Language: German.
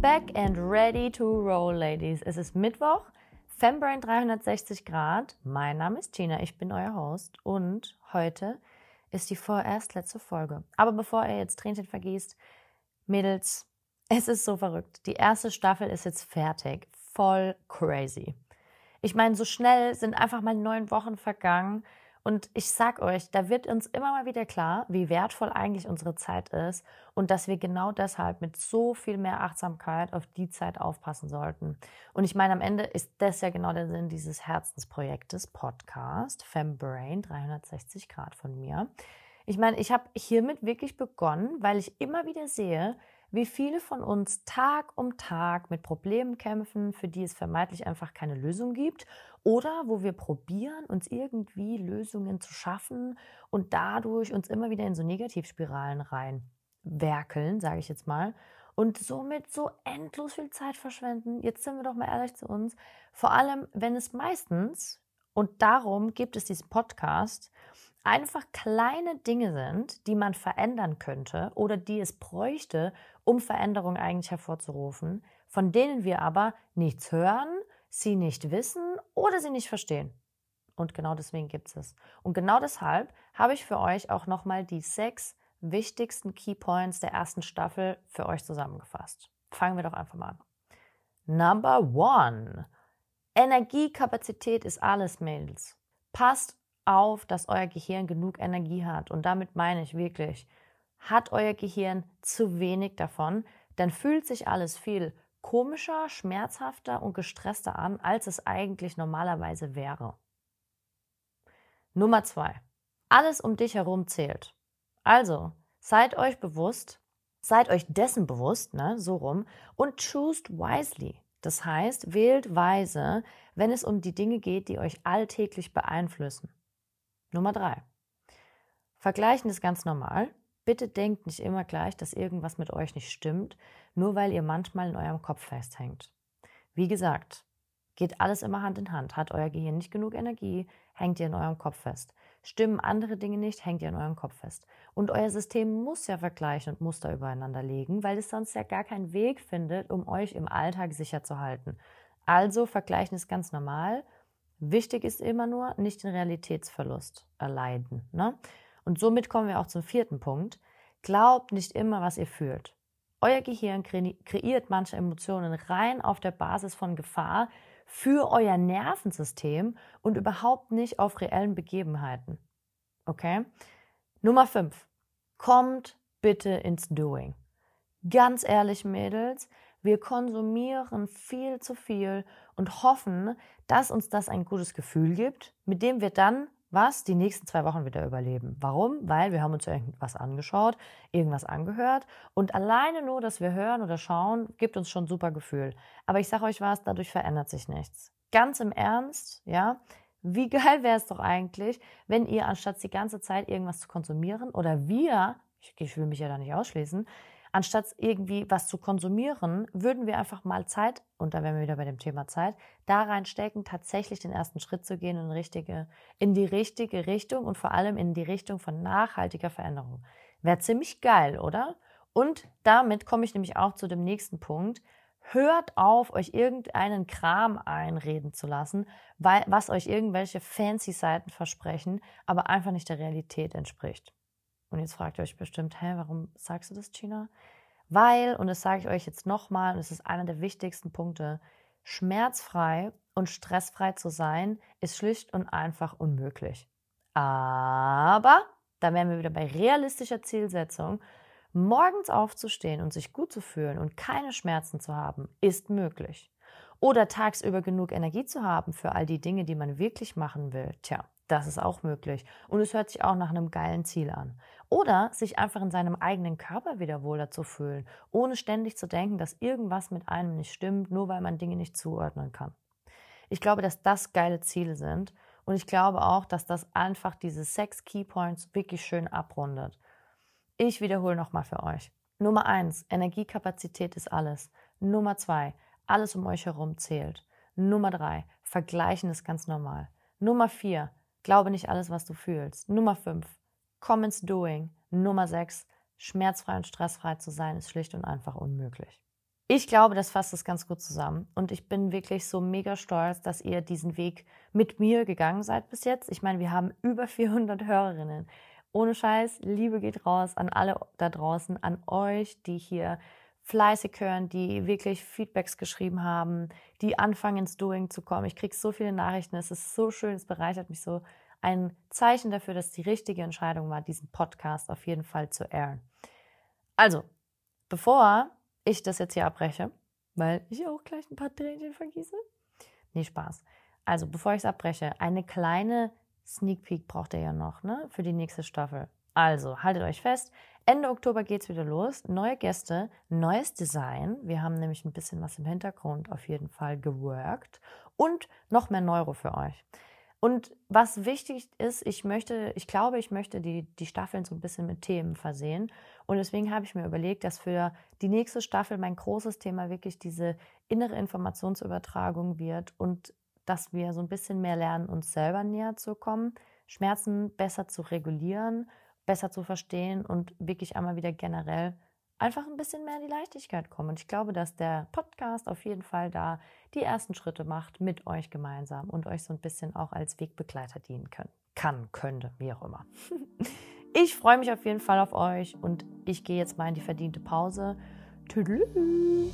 Back and ready to roll, Ladies. Es ist Mittwoch, Fembrain 360 Grad. Mein Name ist Gina, ich bin euer Host und heute ist die vorerst letzte Folge. Aber bevor ihr jetzt Tränchen vergießt, Mädels, es ist so verrückt. Die erste Staffel ist jetzt fertig. Voll crazy. Ich meine, so schnell sind einfach mal neun Wochen vergangen und ich sag euch, da wird uns immer mal wieder klar, wie wertvoll eigentlich unsere Zeit ist und dass wir genau deshalb mit so viel mehr Achtsamkeit auf die Zeit aufpassen sollten. Und ich meine, am Ende ist das ja genau der Sinn dieses Herzensprojektes Podcast Fembrain 360 Grad von mir. Ich meine, ich habe hiermit wirklich begonnen, weil ich immer wieder sehe, wie viele von uns Tag um Tag mit Problemen kämpfen, für die es vermeintlich einfach keine Lösung gibt, oder wo wir probieren, uns irgendwie Lösungen zu schaffen und dadurch uns immer wieder in so Negativspiralen reinwerkeln, sage ich jetzt mal, und somit so endlos viel Zeit verschwenden. Jetzt sind wir doch mal ehrlich zu uns, vor allem wenn es meistens, und darum gibt es diesen Podcast, einfach kleine Dinge sind, die man verändern könnte oder die es bräuchte, um Veränderung eigentlich hervorzurufen, von denen wir aber nichts hören, sie nicht wissen oder sie nicht verstehen. Und genau deswegen gibt es es. Und genau deshalb habe ich für euch auch nochmal die sechs wichtigsten Keypoints der ersten Staffel für euch zusammengefasst. Fangen wir doch einfach mal an. Number one. Energiekapazität ist alles, Mädels. Passt auf, dass euer Gehirn genug Energie hat. Und damit meine ich wirklich, hat euer Gehirn zu wenig davon, dann fühlt sich alles viel komischer, schmerzhafter und gestresster an, als es eigentlich normalerweise wäre. Nummer zwei. Alles um dich herum zählt. Also, seid euch bewusst, seid euch dessen bewusst, ne, so rum, und choose wisely. Das heißt, wählt weise, wenn es um die Dinge geht, die euch alltäglich beeinflussen. Nummer drei. Vergleichen ist ganz normal. Bitte denkt nicht immer gleich, dass irgendwas mit euch nicht stimmt, nur weil ihr manchmal in eurem Kopf festhängt. Wie gesagt, geht alles immer Hand in Hand. Hat euer Gehirn nicht genug Energie, hängt ihr in eurem Kopf fest. Stimmen andere Dinge nicht, hängt ihr in eurem Kopf fest. Und euer System muss ja vergleichen und Muster übereinander legen, weil es sonst ja gar keinen Weg findet, um euch im Alltag sicher zu halten. Also vergleichen ist ganz normal Wichtig ist immer nur, nicht den Realitätsverlust erleiden. Ne? Und somit kommen wir auch zum vierten Punkt. Glaubt nicht immer, was ihr fühlt. Euer Gehirn kreiert manche Emotionen rein auf der Basis von Gefahr für euer Nervensystem und überhaupt nicht auf reellen Begebenheiten. Okay? Nummer 5. Kommt bitte ins Doing. Ganz ehrlich, Mädels, wir konsumieren viel zu viel und hoffen, dass uns das ein gutes Gefühl gibt, mit dem wir dann was die nächsten zwei Wochen wieder überleben. Warum? Weil wir haben uns irgendwas angeschaut, irgendwas angehört und alleine nur, dass wir hören oder schauen, gibt uns schon ein super Gefühl. Aber ich sage euch was, dadurch verändert sich nichts. Ganz im Ernst, ja, wie geil wäre es doch eigentlich, wenn ihr anstatt die ganze Zeit irgendwas zu konsumieren oder wir, ich, ich will mich ja da nicht ausschließen, anstatt irgendwie was zu konsumieren, würden wir einfach mal Zeit, und da wären wir wieder bei dem Thema Zeit, da reinstecken, tatsächlich den ersten Schritt zu gehen in, richtige, in die richtige Richtung und vor allem in die Richtung von nachhaltiger Veränderung. Wäre ziemlich geil, oder? Und damit komme ich nämlich auch zu dem nächsten Punkt. Hört auf, euch irgendeinen Kram einreden zu lassen, weil, was euch irgendwelche fancy Seiten versprechen, aber einfach nicht der Realität entspricht. Und jetzt fragt ihr euch bestimmt, hä, warum sagst du das, China? Weil, und das sage ich euch jetzt nochmal, und es ist einer der wichtigsten Punkte, schmerzfrei und stressfrei zu sein, ist schlicht und einfach unmöglich. Aber, da wären wir wieder bei realistischer Zielsetzung, morgens aufzustehen und sich gut zu fühlen und keine Schmerzen zu haben, ist möglich. Oder tagsüber genug Energie zu haben für all die Dinge, die man wirklich machen will. Tja, das ist auch möglich. Und es hört sich auch nach einem geilen Ziel an. Oder sich einfach in seinem eigenen Körper wieder wohler zu fühlen, ohne ständig zu denken, dass irgendwas mit einem nicht stimmt, nur weil man Dinge nicht zuordnen kann. Ich glaube, dass das geile Ziele sind. Und ich glaube auch, dass das einfach diese sechs Keypoints wirklich schön abrundet. Ich wiederhole nochmal für euch. Nummer eins, Energiekapazität ist alles. Nummer zwei, alles um euch herum zählt. Nummer drei, Vergleichen ist ganz normal. Nummer vier, Glaube nicht alles, was du fühlst. Nummer 5. Komm ins Doing. Nummer 6. Schmerzfrei und stressfrei zu sein ist schlicht und einfach unmöglich. ich glaube, das fasst es ganz gut zusammen. Und ich bin wirklich so mega stolz, dass ihr diesen Weg mit mir gegangen seid bis jetzt. Ich meine, wir haben über 400 Hörerinnen. Ohne Scheiß, Liebe geht raus an alle da draußen, an euch, die hier fleißig hören, die wirklich Feedbacks geschrieben haben, die anfangen ins Doing zu kommen. Ich kriege so viele Nachrichten, es ist so schön, es bereichert mich so. Ein Zeichen dafür, dass die richtige Entscheidung war, diesen Podcast auf jeden Fall zu airen. Also, bevor ich das jetzt hier abbreche, weil ich auch gleich ein paar Tränchen vergieße. Nee, Spaß. Also, bevor ich es abbreche, eine kleine Sneak Peek braucht ihr ja noch, ne, für die nächste Staffel. Also, haltet euch fest. Ende Oktober geht's wieder los. Neue Gäste, neues Design. Wir haben nämlich ein bisschen was im Hintergrund auf jeden Fall geworkt und noch mehr Neuro für euch. Und was wichtig ist, ich möchte, ich glaube, ich möchte die, die Staffeln so ein bisschen mit Themen versehen. Und deswegen habe ich mir überlegt, dass für die nächste Staffel mein großes Thema wirklich diese innere Informationsübertragung wird und dass wir so ein bisschen mehr lernen, uns selber näher zu kommen, Schmerzen besser zu regulieren, besser zu verstehen und wirklich einmal wieder generell einfach ein bisschen mehr in die Leichtigkeit kommen. Und ich glaube, dass der Podcast auf jeden Fall da die ersten Schritte macht mit euch gemeinsam und euch so ein bisschen auch als Wegbegleiter dienen können. Kann, könnte, wie auch immer. Ich freue mich auf jeden Fall auf euch und ich gehe jetzt mal in die verdiente Pause. Tüdelü.